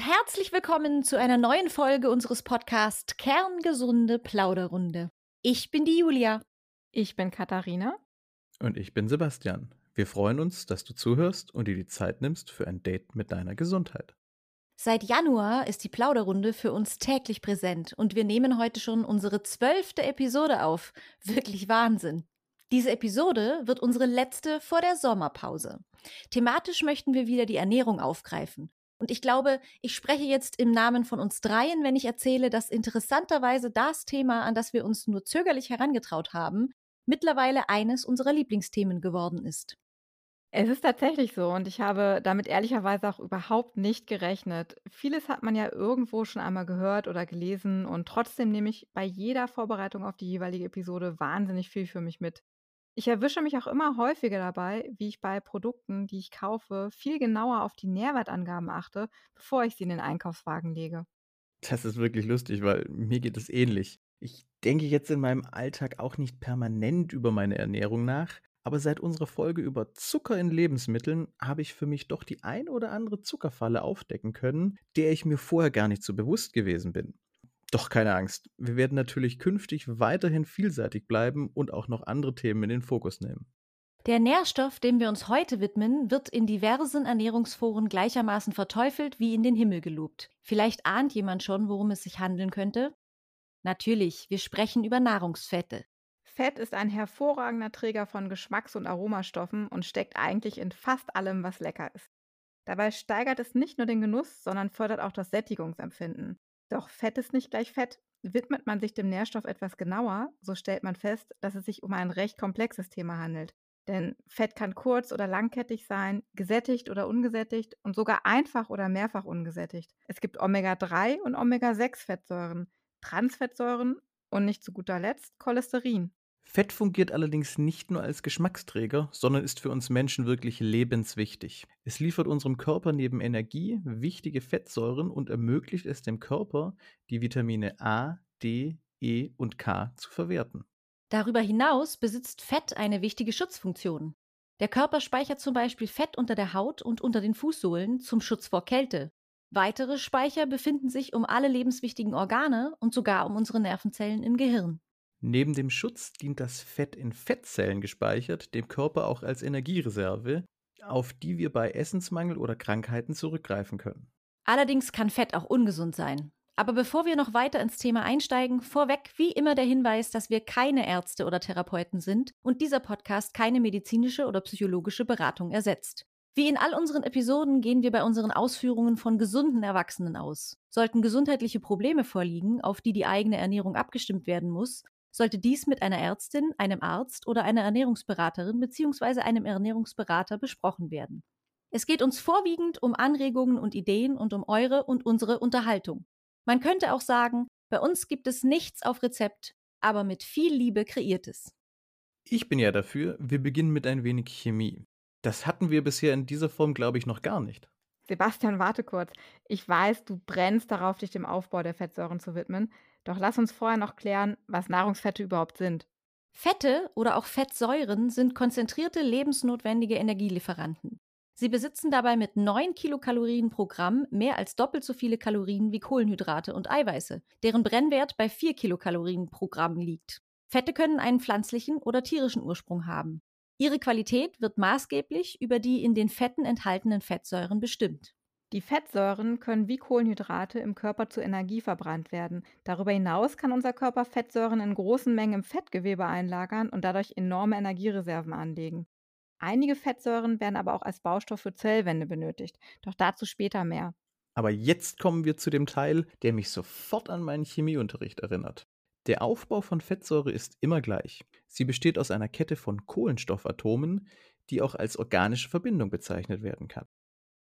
und herzlich willkommen zu einer neuen Folge unseres Podcasts Kerngesunde Plauderrunde. Ich bin die Julia. Ich bin Katharina. Und ich bin Sebastian. Wir freuen uns, dass du zuhörst und dir die Zeit nimmst für ein Date mit deiner Gesundheit. Seit Januar ist die Plauderrunde für uns täglich präsent und wir nehmen heute schon unsere zwölfte Episode auf. Wirklich Wahnsinn. Diese Episode wird unsere letzte vor der Sommerpause. Thematisch möchten wir wieder die Ernährung aufgreifen. Und ich glaube, ich spreche jetzt im Namen von uns dreien, wenn ich erzähle, dass interessanterweise das Thema, an das wir uns nur zögerlich herangetraut haben, mittlerweile eines unserer Lieblingsthemen geworden ist. Es ist tatsächlich so und ich habe damit ehrlicherweise auch überhaupt nicht gerechnet. Vieles hat man ja irgendwo schon einmal gehört oder gelesen und trotzdem nehme ich bei jeder Vorbereitung auf die jeweilige Episode wahnsinnig viel für mich mit. Ich erwische mich auch immer häufiger dabei, wie ich bei Produkten, die ich kaufe, viel genauer auf die Nährwertangaben achte, bevor ich sie in den Einkaufswagen lege. Das ist wirklich lustig, weil mir geht es ähnlich. Ich denke jetzt in meinem Alltag auch nicht permanent über meine Ernährung nach, aber seit unserer Folge über Zucker in Lebensmitteln habe ich für mich doch die ein oder andere Zuckerfalle aufdecken können, der ich mir vorher gar nicht so bewusst gewesen bin. Doch keine Angst, wir werden natürlich künftig weiterhin vielseitig bleiben und auch noch andere Themen in den Fokus nehmen. Der Nährstoff, dem wir uns heute widmen, wird in diversen Ernährungsforen gleichermaßen verteufelt wie in den Himmel gelobt. Vielleicht ahnt jemand schon, worum es sich handeln könnte? Natürlich, wir sprechen über Nahrungsfette. Fett ist ein hervorragender Träger von Geschmacks- und Aromastoffen und steckt eigentlich in fast allem, was lecker ist. Dabei steigert es nicht nur den Genuss, sondern fördert auch das Sättigungsempfinden. Doch Fett ist nicht gleich Fett. Widmet man sich dem Nährstoff etwas genauer, so stellt man fest, dass es sich um ein recht komplexes Thema handelt. Denn Fett kann kurz- oder langkettig sein, gesättigt oder ungesättigt und sogar einfach oder mehrfach ungesättigt. Es gibt Omega-3 und Omega-6-Fettsäuren, Transfettsäuren und nicht zu guter Letzt Cholesterin. Fett fungiert allerdings nicht nur als Geschmacksträger, sondern ist für uns Menschen wirklich lebenswichtig. Es liefert unserem Körper neben Energie wichtige Fettsäuren und ermöglicht es dem Körper, die Vitamine A, D, E und K zu verwerten. Darüber hinaus besitzt Fett eine wichtige Schutzfunktion. Der Körper speichert zum Beispiel Fett unter der Haut und unter den Fußsohlen zum Schutz vor Kälte. Weitere Speicher befinden sich um alle lebenswichtigen Organe und sogar um unsere Nervenzellen im Gehirn. Neben dem Schutz dient das Fett in Fettzellen gespeichert dem Körper auch als Energiereserve, auf die wir bei Essensmangel oder Krankheiten zurückgreifen können. Allerdings kann Fett auch ungesund sein. Aber bevor wir noch weiter ins Thema einsteigen, vorweg wie immer der Hinweis, dass wir keine Ärzte oder Therapeuten sind und dieser Podcast keine medizinische oder psychologische Beratung ersetzt. Wie in all unseren Episoden gehen wir bei unseren Ausführungen von gesunden Erwachsenen aus. Sollten gesundheitliche Probleme vorliegen, auf die die eigene Ernährung abgestimmt werden muss, sollte dies mit einer Ärztin, einem Arzt oder einer Ernährungsberaterin bzw. einem Ernährungsberater besprochen werden. Es geht uns vorwiegend um Anregungen und Ideen und um eure und unsere Unterhaltung. Man könnte auch sagen, bei uns gibt es nichts auf Rezept, aber mit viel Liebe kreiertes. Ich bin ja dafür, wir beginnen mit ein wenig Chemie. Das hatten wir bisher in dieser Form, glaube ich, noch gar nicht. Sebastian, warte kurz. Ich weiß, du brennst darauf, dich dem Aufbau der Fettsäuren zu widmen. Doch lass uns vorher noch klären, was Nahrungsfette überhaupt sind. Fette oder auch Fettsäuren sind konzentrierte lebensnotwendige Energielieferanten. Sie besitzen dabei mit 9 Kilokalorien pro Gramm mehr als doppelt so viele Kalorien wie Kohlenhydrate und Eiweiße, deren Brennwert bei 4 Kilokalorien pro Gramm liegt. Fette können einen pflanzlichen oder tierischen Ursprung haben. Ihre Qualität wird maßgeblich über die in den Fetten enthaltenen Fettsäuren bestimmt. Die Fettsäuren können wie Kohlenhydrate im Körper zur Energie verbrannt werden. Darüber hinaus kann unser Körper Fettsäuren in großen Mengen im Fettgewebe einlagern und dadurch enorme Energiereserven anlegen. Einige Fettsäuren werden aber auch als Baustoff für Zellwände benötigt, doch dazu später mehr. Aber jetzt kommen wir zu dem Teil, der mich sofort an meinen Chemieunterricht erinnert. Der Aufbau von Fettsäure ist immer gleich. Sie besteht aus einer Kette von Kohlenstoffatomen, die auch als organische Verbindung bezeichnet werden kann.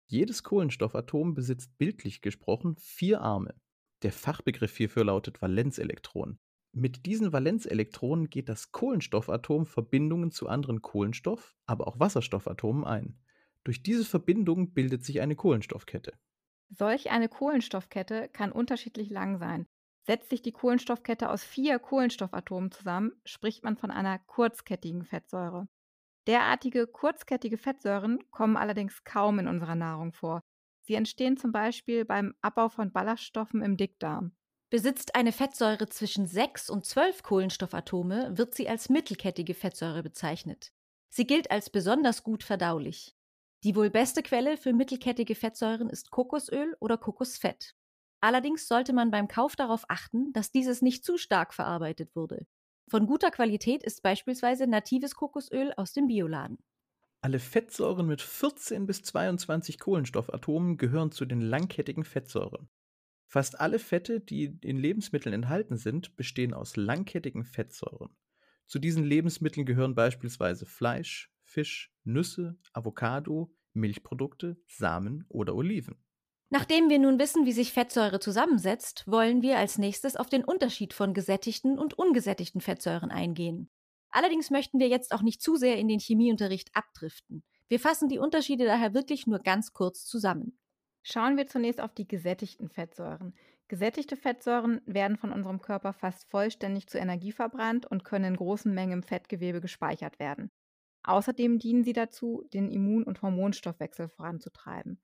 Jedes Kohlenstoffatom besitzt bildlich gesprochen vier Arme. Der Fachbegriff hierfür lautet Valenzelektron. Mit diesen Valenzelektronen geht das Kohlenstoffatom Verbindungen zu anderen Kohlenstoff-, aber auch Wasserstoffatomen ein. Durch diese Verbindung bildet sich eine Kohlenstoffkette. Solch eine Kohlenstoffkette kann unterschiedlich lang sein. Setzt sich die Kohlenstoffkette aus vier Kohlenstoffatomen zusammen, spricht man von einer kurzkettigen Fettsäure. Derartige kurzkettige Fettsäuren kommen allerdings kaum in unserer Nahrung vor. Sie entstehen zum Beispiel beim Abbau von Ballaststoffen im Dickdarm. Besitzt eine Fettsäure zwischen 6 und 12 Kohlenstoffatome, wird sie als mittelkettige Fettsäure bezeichnet. Sie gilt als besonders gut verdaulich. Die wohl beste Quelle für mittelkettige Fettsäuren ist Kokosöl oder Kokosfett. Allerdings sollte man beim Kauf darauf achten, dass dieses nicht zu stark verarbeitet wurde. Von guter Qualität ist beispielsweise natives Kokosöl aus dem Bioladen. Alle Fettsäuren mit 14 bis 22 Kohlenstoffatomen gehören zu den langkettigen Fettsäuren. Fast alle Fette, die in Lebensmitteln enthalten sind, bestehen aus langkettigen Fettsäuren. Zu diesen Lebensmitteln gehören beispielsweise Fleisch, Fisch, Nüsse, Avocado, Milchprodukte, Samen oder Oliven. Nachdem wir nun wissen, wie sich Fettsäure zusammensetzt, wollen wir als nächstes auf den Unterschied von gesättigten und ungesättigten Fettsäuren eingehen. Allerdings möchten wir jetzt auch nicht zu sehr in den Chemieunterricht abdriften. Wir fassen die Unterschiede daher wirklich nur ganz kurz zusammen. Schauen wir zunächst auf die gesättigten Fettsäuren. Gesättigte Fettsäuren werden von unserem Körper fast vollständig zur Energie verbrannt und können in großen Mengen im Fettgewebe gespeichert werden. Außerdem dienen sie dazu, den Immun- und Hormonstoffwechsel voranzutreiben.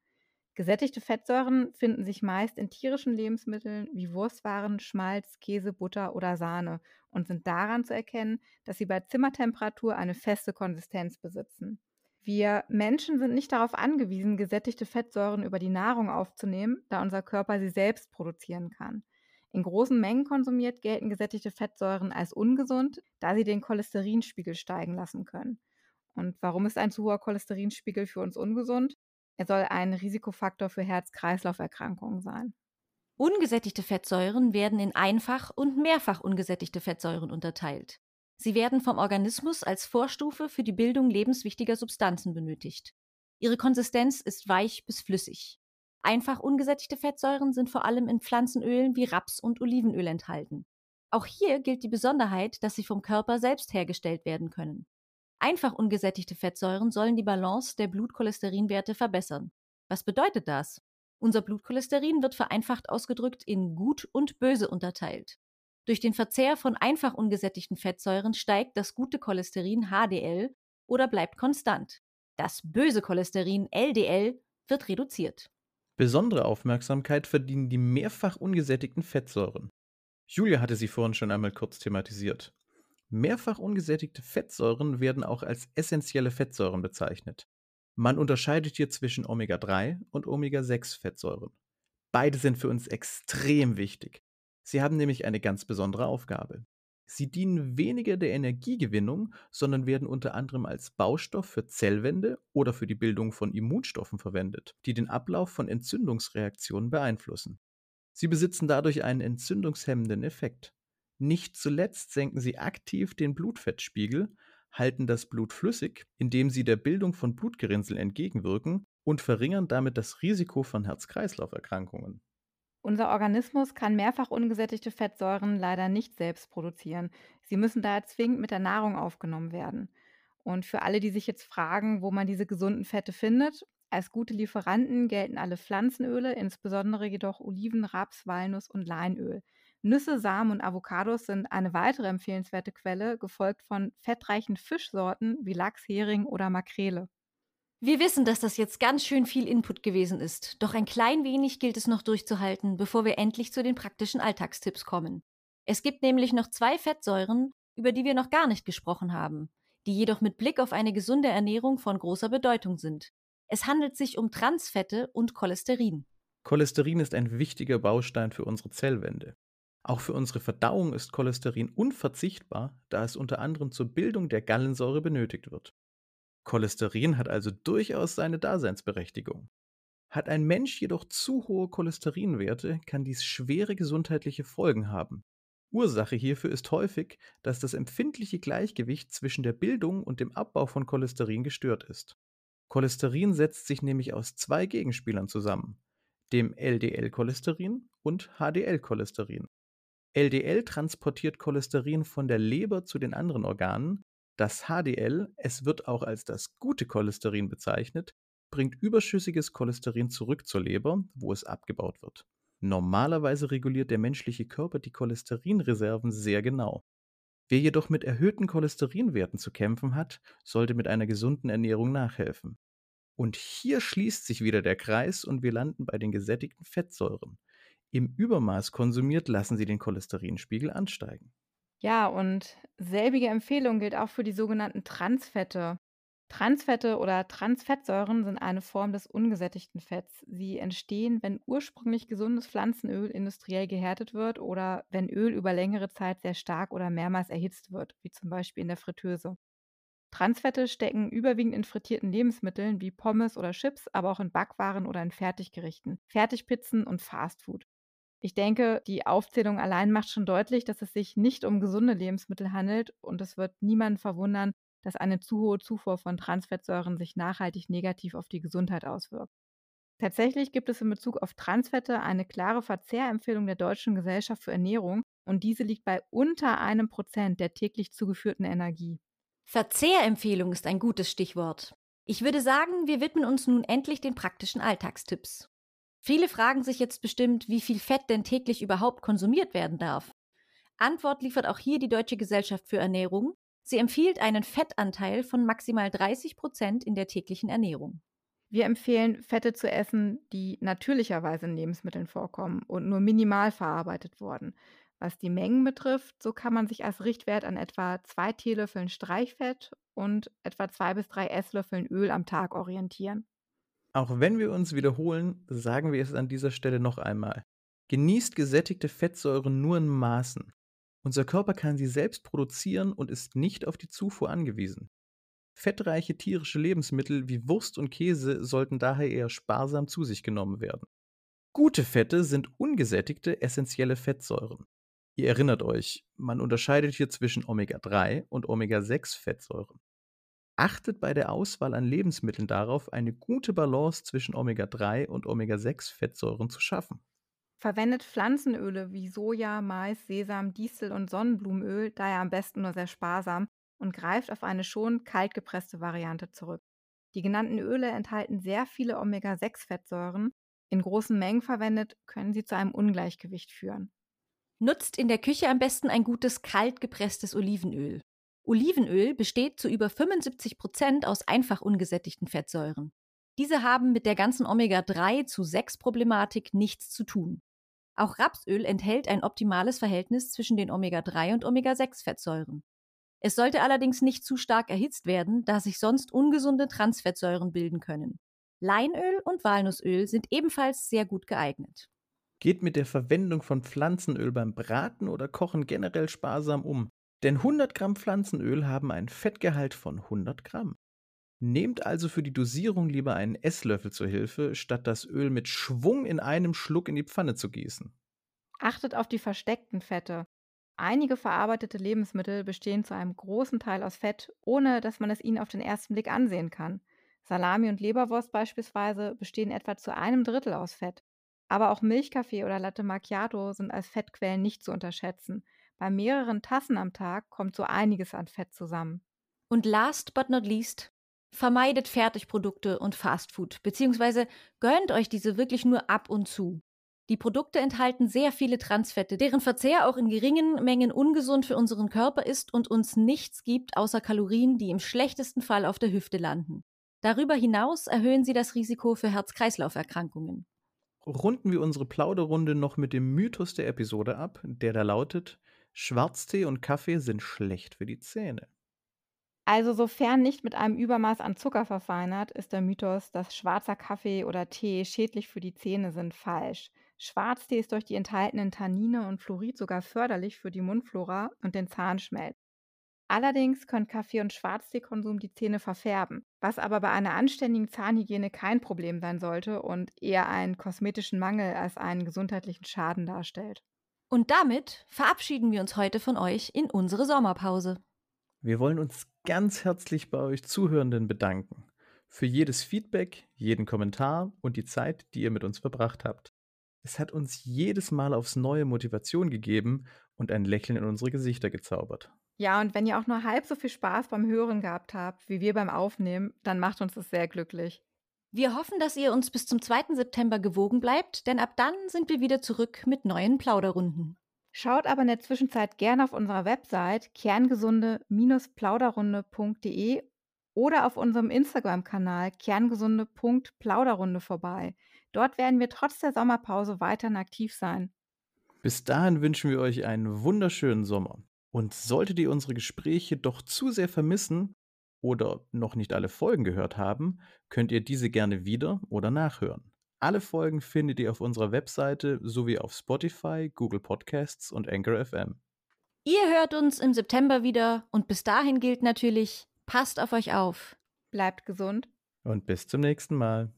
Gesättigte Fettsäuren finden sich meist in tierischen Lebensmitteln wie Wurstwaren, Schmalz, Käse, Butter oder Sahne und sind daran zu erkennen, dass sie bei Zimmertemperatur eine feste Konsistenz besitzen. Wir Menschen sind nicht darauf angewiesen, gesättigte Fettsäuren über die Nahrung aufzunehmen, da unser Körper sie selbst produzieren kann. In großen Mengen konsumiert gelten gesättigte Fettsäuren als ungesund, da sie den Cholesterinspiegel steigen lassen können. Und warum ist ein zu hoher Cholesterinspiegel für uns ungesund? Er soll ein Risikofaktor für Herz-Kreislauf-Erkrankungen sein. Ungesättigte Fettsäuren werden in einfach und mehrfach ungesättigte Fettsäuren unterteilt. Sie werden vom Organismus als Vorstufe für die Bildung lebenswichtiger Substanzen benötigt. Ihre Konsistenz ist weich bis flüssig. Einfach ungesättigte Fettsäuren sind vor allem in Pflanzenölen wie Raps- und Olivenöl enthalten. Auch hier gilt die Besonderheit, dass sie vom Körper selbst hergestellt werden können. Einfach ungesättigte Fettsäuren sollen die Balance der Blutcholesterinwerte verbessern. Was bedeutet das? Unser Blutcholesterin wird vereinfacht ausgedrückt in gut und böse unterteilt. Durch den Verzehr von einfach ungesättigten Fettsäuren steigt das gute Cholesterin HDL oder bleibt konstant. Das böse Cholesterin LDL wird reduziert. Besondere Aufmerksamkeit verdienen die mehrfach ungesättigten Fettsäuren. Julia hatte sie vorhin schon einmal kurz thematisiert. Mehrfach ungesättigte Fettsäuren werden auch als essentielle Fettsäuren bezeichnet. Man unterscheidet hier zwischen Omega-3 und Omega-6-Fettsäuren. Beide sind für uns extrem wichtig. Sie haben nämlich eine ganz besondere Aufgabe. Sie dienen weniger der Energiegewinnung, sondern werden unter anderem als Baustoff für Zellwände oder für die Bildung von Immunstoffen verwendet, die den Ablauf von Entzündungsreaktionen beeinflussen. Sie besitzen dadurch einen entzündungshemmenden Effekt. Nicht zuletzt senken sie aktiv den Blutfettspiegel, halten das Blut flüssig, indem sie der Bildung von Blutgerinnsel entgegenwirken und verringern damit das Risiko von Herz-Kreislauf-Erkrankungen. Unser Organismus kann mehrfach ungesättigte Fettsäuren leider nicht selbst produzieren. Sie müssen daher zwingend mit der Nahrung aufgenommen werden. Und für alle, die sich jetzt fragen, wo man diese gesunden Fette findet, als gute Lieferanten gelten alle Pflanzenöle, insbesondere jedoch Oliven, Raps, Walnuss und Leinöl. Nüsse, Samen und Avocados sind eine weitere empfehlenswerte Quelle, gefolgt von fettreichen Fischsorten wie Lachs, Hering oder Makrele. Wir wissen, dass das jetzt ganz schön viel Input gewesen ist, doch ein klein wenig gilt es noch durchzuhalten, bevor wir endlich zu den praktischen Alltagstipps kommen. Es gibt nämlich noch zwei Fettsäuren, über die wir noch gar nicht gesprochen haben, die jedoch mit Blick auf eine gesunde Ernährung von großer Bedeutung sind. Es handelt sich um Transfette und Cholesterin. Cholesterin ist ein wichtiger Baustein für unsere Zellwände. Auch für unsere Verdauung ist Cholesterin unverzichtbar, da es unter anderem zur Bildung der Gallensäure benötigt wird. Cholesterin hat also durchaus seine Daseinsberechtigung. Hat ein Mensch jedoch zu hohe Cholesterinwerte, kann dies schwere gesundheitliche Folgen haben. Ursache hierfür ist häufig, dass das empfindliche Gleichgewicht zwischen der Bildung und dem Abbau von Cholesterin gestört ist. Cholesterin setzt sich nämlich aus zwei Gegenspielern zusammen, dem LDL-Cholesterin und HDL-Cholesterin. LDL transportiert Cholesterin von der Leber zu den anderen Organen. Das HDL, es wird auch als das gute Cholesterin bezeichnet, bringt überschüssiges Cholesterin zurück zur Leber, wo es abgebaut wird. Normalerweise reguliert der menschliche Körper die Cholesterinreserven sehr genau. Wer jedoch mit erhöhten Cholesterinwerten zu kämpfen hat, sollte mit einer gesunden Ernährung nachhelfen. Und hier schließt sich wieder der Kreis und wir landen bei den gesättigten Fettsäuren. Im Übermaß konsumiert lassen sie den Cholesterinspiegel ansteigen. Ja, und selbige Empfehlung gilt auch für die sogenannten Transfette. Transfette oder Transfettsäuren sind eine Form des ungesättigten Fetts. Sie entstehen, wenn ursprünglich gesundes Pflanzenöl industriell gehärtet wird oder wenn Öl über längere Zeit sehr stark oder mehrmals erhitzt wird, wie zum Beispiel in der Fritteuse. Transfette stecken überwiegend in frittierten Lebensmitteln wie Pommes oder Chips, aber auch in Backwaren oder in Fertiggerichten, Fertigpizzen und Fastfood. Ich denke, die Aufzählung allein macht schon deutlich, dass es sich nicht um gesunde Lebensmittel handelt und es wird niemanden verwundern, dass eine zu hohe Zufuhr von Transfettsäuren sich nachhaltig negativ auf die Gesundheit auswirkt. Tatsächlich gibt es in Bezug auf Transfette eine klare Verzehrempfehlung der Deutschen Gesellschaft für Ernährung und diese liegt bei unter einem Prozent der täglich zugeführten Energie. Verzehrempfehlung ist ein gutes Stichwort. Ich würde sagen, wir widmen uns nun endlich den praktischen Alltagstipps. Viele fragen sich jetzt bestimmt, wie viel Fett denn täglich überhaupt konsumiert werden darf. Antwort liefert auch hier die Deutsche Gesellschaft für Ernährung. Sie empfiehlt einen Fettanteil von maximal 30 Prozent in der täglichen Ernährung. Wir empfehlen, Fette zu essen, die natürlicherweise in Lebensmitteln vorkommen und nur minimal verarbeitet wurden. Was die Mengen betrifft, so kann man sich als Richtwert an etwa zwei Teelöffeln Streichfett und etwa zwei bis drei Esslöffeln Öl am Tag orientieren. Auch wenn wir uns wiederholen, sagen wir es an dieser Stelle noch einmal. Genießt gesättigte Fettsäuren nur in Maßen. Unser Körper kann sie selbst produzieren und ist nicht auf die Zufuhr angewiesen. Fettreiche tierische Lebensmittel wie Wurst und Käse sollten daher eher sparsam zu sich genommen werden. Gute Fette sind ungesättigte essentielle Fettsäuren. Ihr erinnert euch, man unterscheidet hier zwischen Omega-3 und Omega-6-Fettsäuren. Achtet bei der Auswahl an Lebensmitteln darauf, eine gute Balance zwischen Omega-3 und Omega-6-Fettsäuren zu schaffen. Verwendet Pflanzenöle wie Soja, Mais, Sesam, Distel und Sonnenblumenöl daher am besten nur sehr sparsam und greift auf eine schon kaltgepresste Variante zurück. Die genannten Öle enthalten sehr viele Omega-6-Fettsäuren. In großen Mengen verwendet können sie zu einem Ungleichgewicht führen. Nutzt in der Küche am besten ein gutes kaltgepresstes Olivenöl. Olivenöl besteht zu über 75 Prozent aus einfach ungesättigten Fettsäuren. Diese haben mit der ganzen Omega-3 zu 6 Problematik nichts zu tun. Auch Rapsöl enthält ein optimales Verhältnis zwischen den Omega-3 und Omega-6-Fettsäuren. Es sollte allerdings nicht zu stark erhitzt werden, da sich sonst ungesunde Transfettsäuren bilden können. Leinöl und Walnussöl sind ebenfalls sehr gut geeignet. Geht mit der Verwendung von Pflanzenöl beim Braten oder Kochen generell sparsam um. Denn 100 Gramm Pflanzenöl haben einen Fettgehalt von 100 Gramm. Nehmt also für die Dosierung lieber einen Esslöffel zur Hilfe, statt das Öl mit Schwung in einem Schluck in die Pfanne zu gießen. Achtet auf die versteckten Fette. Einige verarbeitete Lebensmittel bestehen zu einem großen Teil aus Fett, ohne dass man es ihnen auf den ersten Blick ansehen kann. Salami und Leberwurst beispielsweise bestehen etwa zu einem Drittel aus Fett. Aber auch Milchkaffee oder Latte Macchiato sind als Fettquellen nicht zu unterschätzen. Bei mehreren Tassen am Tag kommt so einiges an Fett zusammen. Und last but not least, vermeidet Fertigprodukte und Fastfood, beziehungsweise gönnt euch diese wirklich nur ab und zu. Die Produkte enthalten sehr viele Transfette, deren Verzehr auch in geringen Mengen ungesund für unseren Körper ist und uns nichts gibt außer Kalorien, die im schlechtesten Fall auf der Hüfte landen. Darüber hinaus erhöhen sie das Risiko für Herz-Kreislauf-Erkrankungen. Runden wir unsere Plauderrunde noch mit dem Mythos der Episode ab, der da lautet, Schwarztee und Kaffee sind schlecht für die Zähne. Also sofern nicht mit einem Übermaß an Zucker verfeinert, ist der Mythos, dass schwarzer Kaffee oder Tee schädlich für die Zähne sind, falsch. Schwarztee ist durch die enthaltenen Tannine und Fluorid sogar förderlich für die Mundflora und den Zahnschmelz. Allerdings können Kaffee- und Schwarzteekonsum die Zähne verfärben, was aber bei einer anständigen Zahnhygiene kein Problem sein sollte und eher einen kosmetischen Mangel als einen gesundheitlichen Schaden darstellt. Und damit verabschieden wir uns heute von euch in unsere Sommerpause. Wir wollen uns ganz herzlich bei euch Zuhörenden bedanken. Für jedes Feedback, jeden Kommentar und die Zeit, die ihr mit uns verbracht habt. Es hat uns jedes Mal aufs neue Motivation gegeben und ein Lächeln in unsere Gesichter gezaubert. Ja, und wenn ihr auch nur halb so viel Spaß beim Hören gehabt habt, wie wir beim Aufnehmen, dann macht uns das sehr glücklich. Wir hoffen, dass ihr uns bis zum 2. September gewogen bleibt, denn ab dann sind wir wieder zurück mit neuen Plauderrunden. Schaut aber in der Zwischenzeit gerne auf unserer Website kerngesunde-plauderrunde.de oder auf unserem Instagram-Kanal kerngesunde.plauderrunde vorbei. Dort werden wir trotz der Sommerpause weiterhin aktiv sein. Bis dahin wünschen wir euch einen wunderschönen Sommer. Und solltet ihr unsere Gespräche doch zu sehr vermissen oder noch nicht alle Folgen gehört haben, könnt ihr diese gerne wieder oder nachhören. Alle Folgen findet ihr auf unserer Webseite sowie auf Spotify, Google Podcasts und Anchor FM. Ihr hört uns im September wieder und bis dahin gilt natürlich, passt auf euch auf. Bleibt gesund. Und bis zum nächsten Mal.